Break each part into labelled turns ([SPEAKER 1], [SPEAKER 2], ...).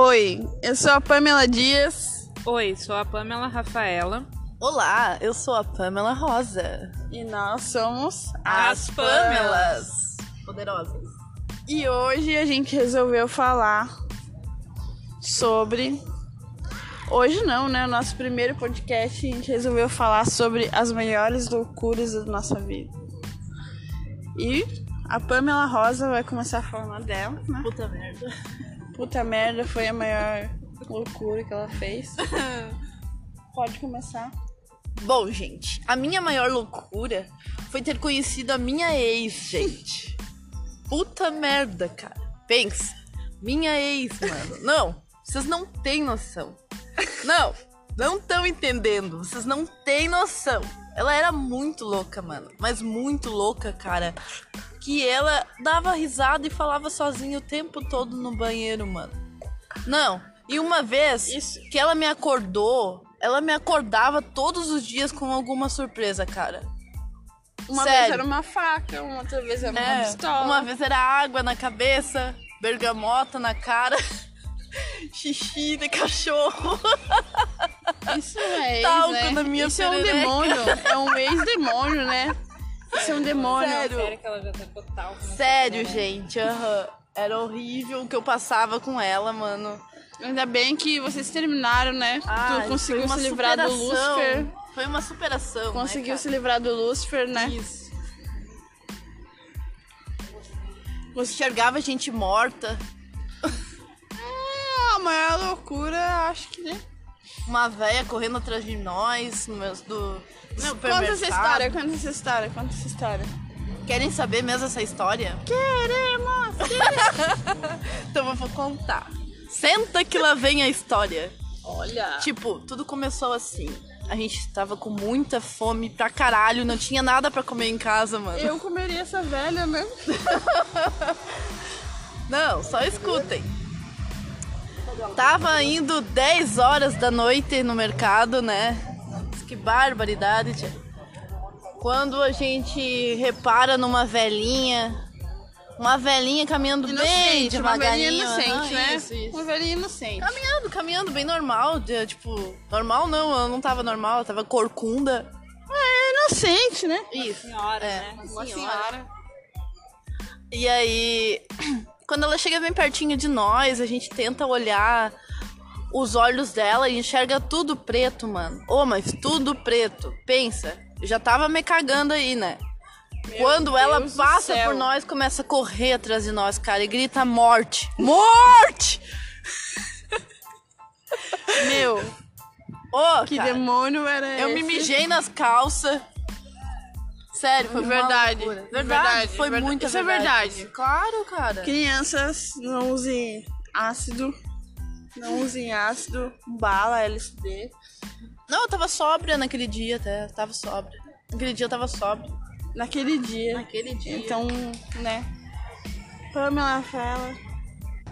[SPEAKER 1] Oi, eu sou a Pamela Dias
[SPEAKER 2] Oi, sou a Pamela Rafaela.
[SPEAKER 3] Olá, eu sou a Pamela Rosa.
[SPEAKER 1] e nós somos
[SPEAKER 2] As Pamelas.
[SPEAKER 3] Poderosas.
[SPEAKER 1] E hoje a gente resolveu falar sobre. Hoje não, né? O nosso primeiro podcast a gente resolveu falar sobre as maiores loucuras da nossa vida. E a Pamela Rosa vai começar falando dela, né?
[SPEAKER 3] Puta merda.
[SPEAKER 1] Puta merda, foi a maior loucura que ela fez. Pode começar.
[SPEAKER 3] Bom, gente, a minha maior loucura foi ter conhecido a minha ex, gente. Puta merda, cara. Pensa. Minha ex, mano. Não, vocês não têm noção. Não, não estão entendendo. Vocês não têm noção. Ela era muito louca, mano. Mas muito louca, cara. Que ela dava risada e falava sozinha o tempo todo no banheiro, mano. Não. E uma vez
[SPEAKER 1] Isso.
[SPEAKER 3] que ela me acordou, ela me acordava todos os dias com alguma surpresa, cara.
[SPEAKER 1] Uma
[SPEAKER 3] Sério.
[SPEAKER 1] vez era uma faca, uma outra vez era uma
[SPEAKER 3] É,
[SPEAKER 1] pistola.
[SPEAKER 3] uma vez era água na cabeça, bergamota na cara, xixi de cachorro.
[SPEAKER 1] Isso é ex,
[SPEAKER 3] Talco
[SPEAKER 1] né?
[SPEAKER 3] na minha
[SPEAKER 1] Isso é um
[SPEAKER 3] perereca.
[SPEAKER 1] demônio. É um ex-demônio, né? Isso é um demônio.
[SPEAKER 3] Sério.
[SPEAKER 2] Sério que ela já né?
[SPEAKER 3] gente, aham. Era horrível o que eu passava com ela, mano.
[SPEAKER 1] Ainda bem que vocês terminaram, né?
[SPEAKER 3] Ai,
[SPEAKER 1] tu conseguiu
[SPEAKER 3] foi uma
[SPEAKER 1] se livrar do
[SPEAKER 3] superação.
[SPEAKER 1] Lúcifer.
[SPEAKER 3] Foi uma superação.
[SPEAKER 1] Conseguiu
[SPEAKER 3] né,
[SPEAKER 1] se livrar do Lúcifer, né?
[SPEAKER 3] Isso. Você enxergava gente morta,
[SPEAKER 1] Ah, a maior loucura, acho que. né?
[SPEAKER 3] Uma véia correndo atrás de nós, no meu, do
[SPEAKER 1] Não,
[SPEAKER 3] supermercado.
[SPEAKER 1] conta essa história, conta essa história, conta essa história.
[SPEAKER 3] Querem saber mesmo essa história?
[SPEAKER 1] Queremos!
[SPEAKER 3] Então eu vou contar. Senta que lá vem a história.
[SPEAKER 1] Olha.
[SPEAKER 3] Tipo, tudo começou assim. A gente tava com muita fome pra caralho, não tinha nada pra comer em casa, mano.
[SPEAKER 1] Eu comeria essa velha, né?
[SPEAKER 3] Não, só escutem. Tava indo 10 horas da noite no mercado, né? Que barbaridade, tia. Quando a gente repara numa velhinha, uma velhinha caminhando bem
[SPEAKER 1] Inocente, uma velhinha
[SPEAKER 3] devagarinho.
[SPEAKER 1] inocente, né?
[SPEAKER 3] Isso, isso.
[SPEAKER 1] Uma velhinha inocente.
[SPEAKER 3] Caminhando, caminhando bem normal, tipo, normal não, ela não tava normal, ela tava corcunda.
[SPEAKER 1] É inocente, né?
[SPEAKER 3] Isso.
[SPEAKER 2] Senhora,
[SPEAKER 3] É.
[SPEAKER 2] né?
[SPEAKER 1] Uma senhora.
[SPEAKER 3] E aí, quando ela chega bem pertinho de nós, a gente tenta olhar os olhos dela e enxerga tudo preto, mano. Ô, mas tudo preto. Pensa, eu já tava me cagando aí, né? Quando ela
[SPEAKER 1] Deus do
[SPEAKER 3] passa por nós, começa a correr atrás de nós, cara, e grita morte. Morte!
[SPEAKER 1] Meu,
[SPEAKER 3] Ô,
[SPEAKER 1] que
[SPEAKER 3] cara,
[SPEAKER 1] demônio era
[SPEAKER 3] eu
[SPEAKER 1] esse?
[SPEAKER 3] me mijei nas calças. Sério, foi uma
[SPEAKER 1] Verdade,
[SPEAKER 3] loucura.
[SPEAKER 1] verdade,
[SPEAKER 3] Verdade, foi
[SPEAKER 1] verdade.
[SPEAKER 3] muita
[SPEAKER 1] Isso é
[SPEAKER 3] verdade.
[SPEAKER 1] verdade.
[SPEAKER 3] Claro, cara.
[SPEAKER 1] Crianças, não usem ácido. Não usem ácido, bala, LSD.
[SPEAKER 3] Não, eu tava sóbria naquele dia até. Eu tava sóbria. Naquele dia eu tava sóbria.
[SPEAKER 1] Naquele dia.
[SPEAKER 3] Naquele dia.
[SPEAKER 1] Então, né? Pamela Rafaela.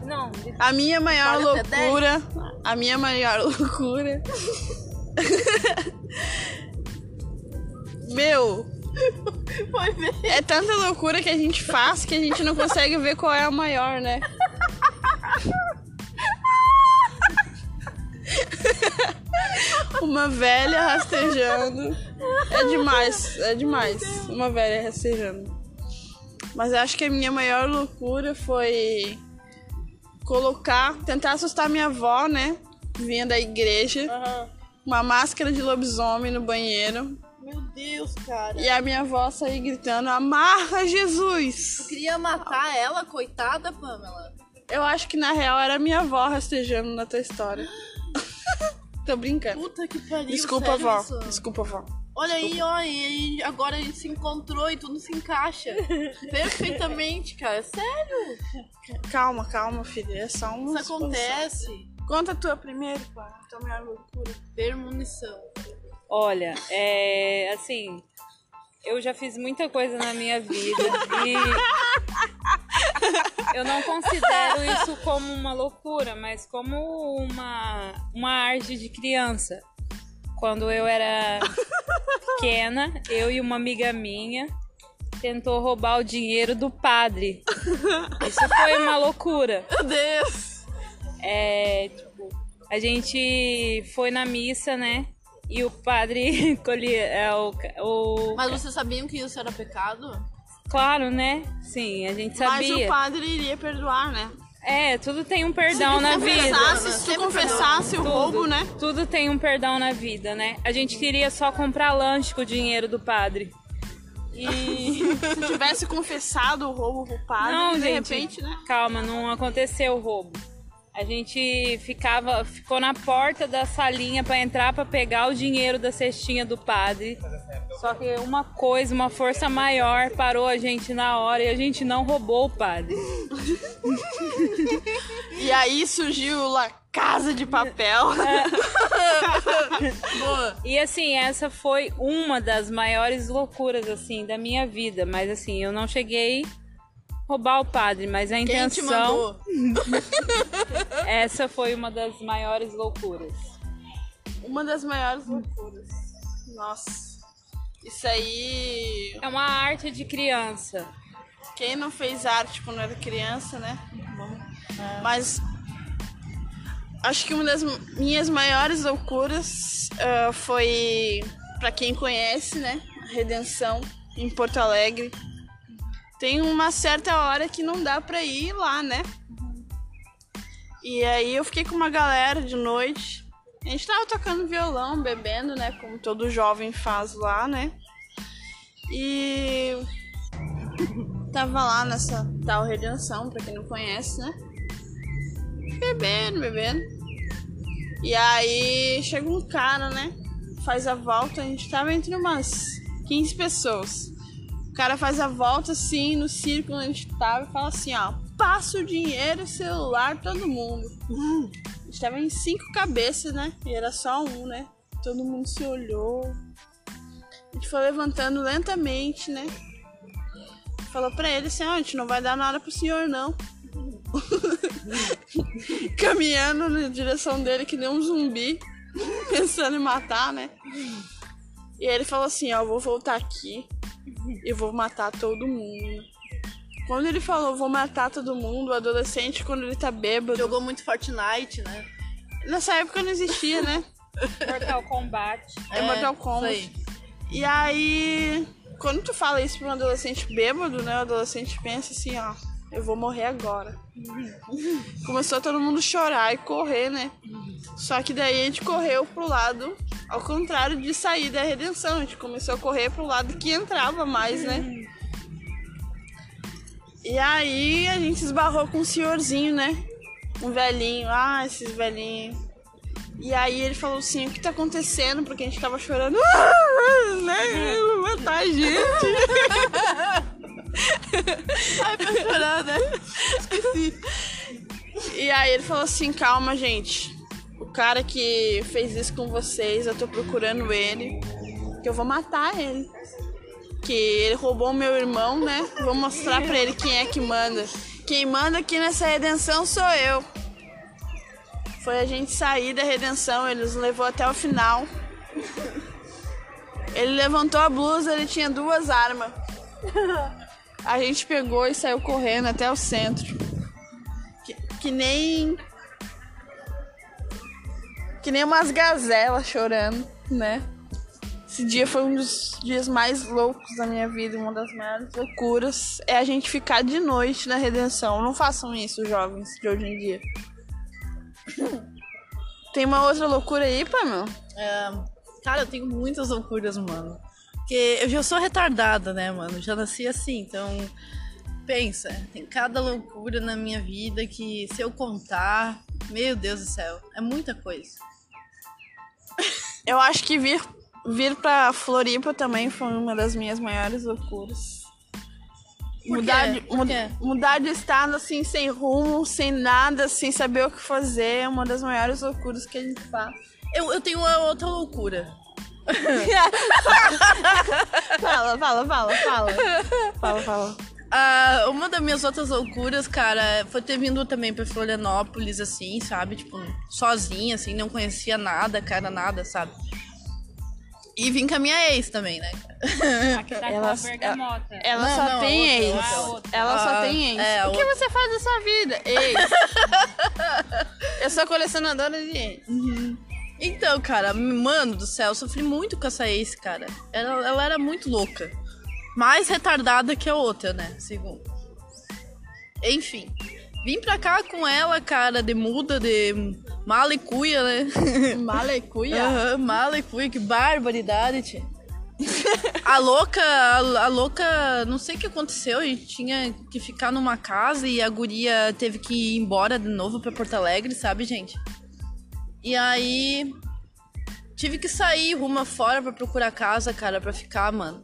[SPEAKER 2] Não,
[SPEAKER 1] A minha maior
[SPEAKER 3] Fala
[SPEAKER 1] loucura. A minha maior loucura. Meu,
[SPEAKER 3] Foi ver.
[SPEAKER 1] é tanta loucura que a gente faz que a gente não consegue ver qual é a maior, né? Uma velha rastejando. É demais, é demais. Uma velha rastejando. Mas eu acho que a minha maior loucura foi colocar, tentar assustar minha avó, né? Vinha da igreja, uma máscara de lobisomem no banheiro.
[SPEAKER 3] Meu Deus, cara.
[SPEAKER 1] E a minha avó sair gritando: Amarra Jesus!
[SPEAKER 3] Eu queria matar ela, coitada, Pamela.
[SPEAKER 1] Eu acho que na real era minha avó rastejando na tua história. Tô brincando.
[SPEAKER 3] Puta que pariu.
[SPEAKER 1] Desculpa,
[SPEAKER 3] sério
[SPEAKER 1] avó.
[SPEAKER 3] isso?
[SPEAKER 1] Desculpa, avó.
[SPEAKER 3] Olha aí, ó, e agora a gente se encontrou e tudo se encaixa. Perfeitamente, cara. Sério.
[SPEAKER 1] Calma, calma, filha. É só uma.
[SPEAKER 3] Isso acontece.
[SPEAKER 1] Conta a tua primeiro, pá. Tua maior loucura.
[SPEAKER 3] Permunição.
[SPEAKER 2] Olha, é assim, eu já fiz muita coisa na minha vida e eu não considero isso como uma loucura, mas como uma, uma arte de criança. Quando eu era pequena, eu e uma amiga minha tentou roubar o dinheiro do padre. Isso foi uma loucura.
[SPEAKER 3] Meu Deus.
[SPEAKER 2] É, tipo, a gente foi na missa, né? E o padre colhia é, o, o.
[SPEAKER 3] Mas vocês sabiam que isso era pecado?
[SPEAKER 2] Claro, né? Sim, a gente
[SPEAKER 1] Mas
[SPEAKER 2] sabia.
[SPEAKER 1] o padre iria perdoar, né?
[SPEAKER 2] É, tudo tem um perdão na vida.
[SPEAKER 1] se tu confessasse o
[SPEAKER 2] Tudo,
[SPEAKER 1] roubo, né?
[SPEAKER 2] Tudo tem um perdão na vida, né? A gente queria só comprar lanche com o dinheiro do padre. E.
[SPEAKER 1] Se tivesse confessado o roubo pro padre,
[SPEAKER 2] Não,
[SPEAKER 1] de
[SPEAKER 2] gente.
[SPEAKER 1] repente, né?
[SPEAKER 2] Calma, não aconteceu o roubo. A gente ficava, ficou na porta da salinha pra entrar pra pegar o dinheiro da cestinha do padre. Só que uma coisa, uma força maior parou a gente na hora e a gente não roubou o padre.
[SPEAKER 1] E aí surgiu La Casa de Papel.
[SPEAKER 2] E assim, essa foi uma das maiores loucuras assim da minha vida, mas assim, eu não cheguei roubar o padre, mas a intenção, essa foi uma das maiores loucuras.
[SPEAKER 1] Uma das maiores loucuras. Nossa. Isso aí.
[SPEAKER 2] É uma arte de criança.
[SPEAKER 1] Quem não fez arte quando era criança, né? Mas acho que uma das minhas maiores loucuras ah, foi pra quem conhece, né? Redenção em Porto Alegre. Tem uma certa hora que não dá pra ir lá, né? E aí eu fiquei com uma galera de noite. A gente tava tocando violão, bebendo, né? Como todo jovem faz lá, né? E tava lá nessa tal redenção, pra quem não conhece, né? Bebendo, bebendo. E aí chega um cara, né? Faz a volta, a gente tava entre umas 15 pessoas. O cara faz a volta assim no círculo onde a gente tava e fala assim, ó, passa o dinheiro, celular, todo mundo. A gente tava em cinco cabeças, né? E era só um, né? Todo mundo se olhou. A gente foi levantando lentamente, né? Falou pra ele assim, ó, a gente não vai dar nada pro senhor, não. Caminhando na direção dele que nem um zumbi, pensando em matar, né? E ele falou assim, ó, vou voltar aqui e vou matar todo mundo. Quando ele falou, vou matar todo mundo, o adolescente, quando ele tá bêbado.
[SPEAKER 3] Jogou muito Fortnite, né?
[SPEAKER 1] Nessa época não existia, né?
[SPEAKER 2] Mortal Kombat.
[SPEAKER 1] É Mortal Kombat.
[SPEAKER 3] aí.
[SPEAKER 1] E aí, quando tu fala isso pra um adolescente bêbado, né? O adolescente pensa assim, ó, eu vou morrer agora. Começou todo mundo chorar e correr, né? Só que daí a gente correu pro lado, ao contrário de sair da redenção. A gente começou a correr pro lado que entrava mais, né? E aí a gente esbarrou com um senhorzinho, né? Um velhinho. Ah, esses velhinhos. E aí ele falou assim, o que tá acontecendo? Porque a gente tava chorando. Né? Matar a gente.
[SPEAKER 3] Ai, pra chorar, né? Esqueci.
[SPEAKER 1] E aí ele falou assim, calma, gente. Cara que fez isso com vocês, eu tô procurando ele. Que eu vou matar ele. Que ele roubou meu irmão, né? Vou mostrar pra ele quem é que manda. Quem manda aqui nessa redenção sou eu. Foi a gente sair da redenção, ele nos levou até o final. Ele levantou a blusa, ele tinha duas armas. A gente pegou e saiu correndo até o centro. Que, que nem. Que nem umas gazelas chorando, né? Esse dia foi um dos dias mais loucos da minha vida, uma das maiores loucuras. É a gente ficar de noite na redenção. Não façam isso, jovens de hoje em dia. Tem uma outra loucura aí, Pamela?
[SPEAKER 3] É, cara, eu tenho muitas loucuras, mano. Porque eu já sou retardada, né, mano? Já nasci assim, então. Pensa, tem cada loucura na minha vida que se eu contar, meu Deus do céu, é muita coisa.
[SPEAKER 1] Eu acho que vir, vir pra Floripa também foi uma das minhas maiores loucuras.
[SPEAKER 3] Por
[SPEAKER 1] mudar, de, mudar de estado assim, sem rumo, sem nada, sem saber o que fazer, é uma das maiores loucuras que a gente faz.
[SPEAKER 3] Eu, eu tenho uma outra loucura.
[SPEAKER 1] fala, fala, fala, fala. Fala, fala.
[SPEAKER 3] Ah, uma das minhas outras loucuras, cara, foi ter vindo também pra Florianópolis, assim, sabe? Tipo, sozinha, assim, não conhecia nada, cara, nada, sabe? E vim com a minha ex também, né?
[SPEAKER 2] Tá
[SPEAKER 1] Ela-
[SPEAKER 3] Não,
[SPEAKER 1] só
[SPEAKER 3] não,
[SPEAKER 1] tem
[SPEAKER 3] outra,
[SPEAKER 1] ex.
[SPEAKER 2] outra, outra.
[SPEAKER 1] Ela só
[SPEAKER 3] Ah,
[SPEAKER 1] tem ex.
[SPEAKER 3] é,
[SPEAKER 1] o que você faz da sua vida? Ex. Eu sou colecionadora de.
[SPEAKER 3] Então, cara, mano do céu, eu sofri muito com essa ex, cara. Ela, ela era muito louca. Mais retardada que a outra, né? Segundo. Enfim. Vim pra cá com ela, cara, de muda, de mala e cuia, né?
[SPEAKER 1] Malecuia?
[SPEAKER 3] Aham, mala e cuia, que barbaridade, tia. a louca, a, a louca, não sei o que aconteceu, a gente tinha que ficar numa casa e a guria teve que ir embora de novo pra Porto Alegre, sabe, gente? E aí tive que sair rumo fora pra procurar casa, cara, pra ficar, mano.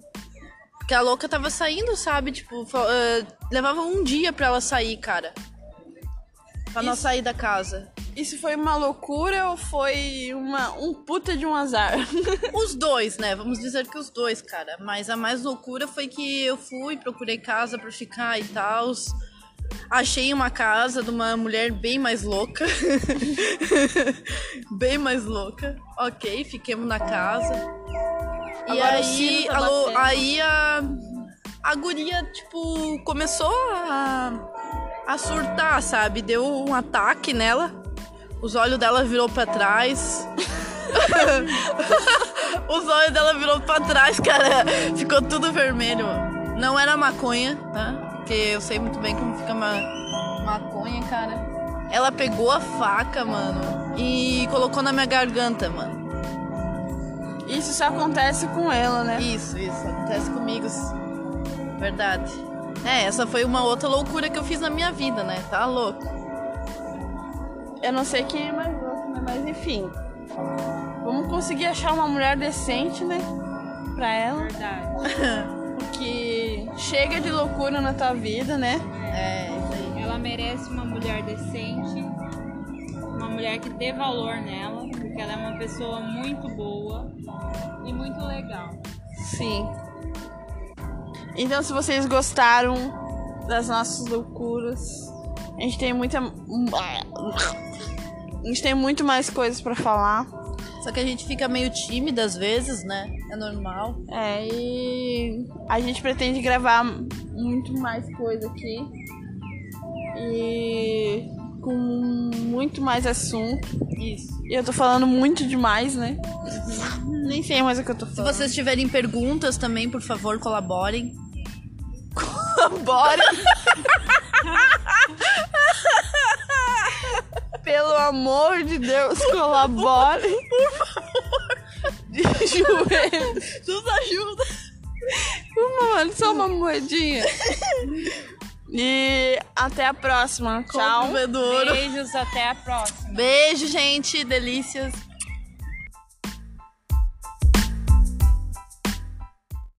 [SPEAKER 3] A louca tava saindo, sabe? Tipo, eh, levava um dia pra ela sair, cara. Pra não
[SPEAKER 1] Isso-
[SPEAKER 3] sair da casa.
[SPEAKER 1] Isso foi uma loucura ou foi uma, um puta de um azar?
[SPEAKER 3] Os dois, né? Vamos dizer que os dois, cara. Mas a mais loucura foi que eu fui, procurei casa pra ficar e tal. Achei uma casa de uma mulher bem mais louca. bem mais louca. Ok, fiquemos na casa. E
[SPEAKER 1] Agora
[SPEAKER 3] aí,
[SPEAKER 1] tá
[SPEAKER 3] a, lo-
[SPEAKER 1] batendo.
[SPEAKER 3] aí a, a guria, tipo, começou a, a surtar, sabe? Deu um ataque nela. Os olhos dela virou pra trás. Os olhos dela virou pra trás, cara. Ficou tudo vermelho. Não era maconha, tá? Porque eu sei muito bem como fica ma maconha, cara. Ela pegou a faca, mano, e colocou na minha garganta, mano.
[SPEAKER 1] Isso só acontece com ela, né?
[SPEAKER 3] Isso, isso. Acontece comigo. Verdade. É, essa foi uma outra loucura que eu fiz na minha vida, né? Tá louco.
[SPEAKER 1] Eu não sei quem é mais louco, né? Mas enfim. Vamos conseguir achar uma mulher decente, né? Pra ela.
[SPEAKER 2] Verdade.
[SPEAKER 1] Porque chega de loucura na tua vida, né?
[SPEAKER 3] É, isso aí.
[SPEAKER 2] Ela merece uma mulher decente, uma mulher que dê valor nela, porque ela é uma pessoa muito boa e muito legal.
[SPEAKER 1] Sim. Então, se vocês gostaram das nossas loucuras, a gente tem muita. A gente tem muito mais coisas pra falar.
[SPEAKER 3] Só que a gente fica meio tímida às vezes, né? É normal.
[SPEAKER 1] É, e a gente pretende gravar muito mais coisa aqui. E com muito mais assunto.
[SPEAKER 3] Isso.
[SPEAKER 1] E eu tô falando muito demais, né? Nem sei mais o que eu tô
[SPEAKER 3] Se
[SPEAKER 1] falando.
[SPEAKER 3] vocês tiverem perguntas também, por favor, colaborem.
[SPEAKER 1] Bora! Pelo amor de Deus, colabore. Por favor. De joelhos.
[SPEAKER 3] Nos ajuda.
[SPEAKER 1] Uma, mano, só uma moedinha. E até a próxima. Tchau.
[SPEAKER 2] Beijos, até a próxima.
[SPEAKER 3] Beijo, gente. Delícias.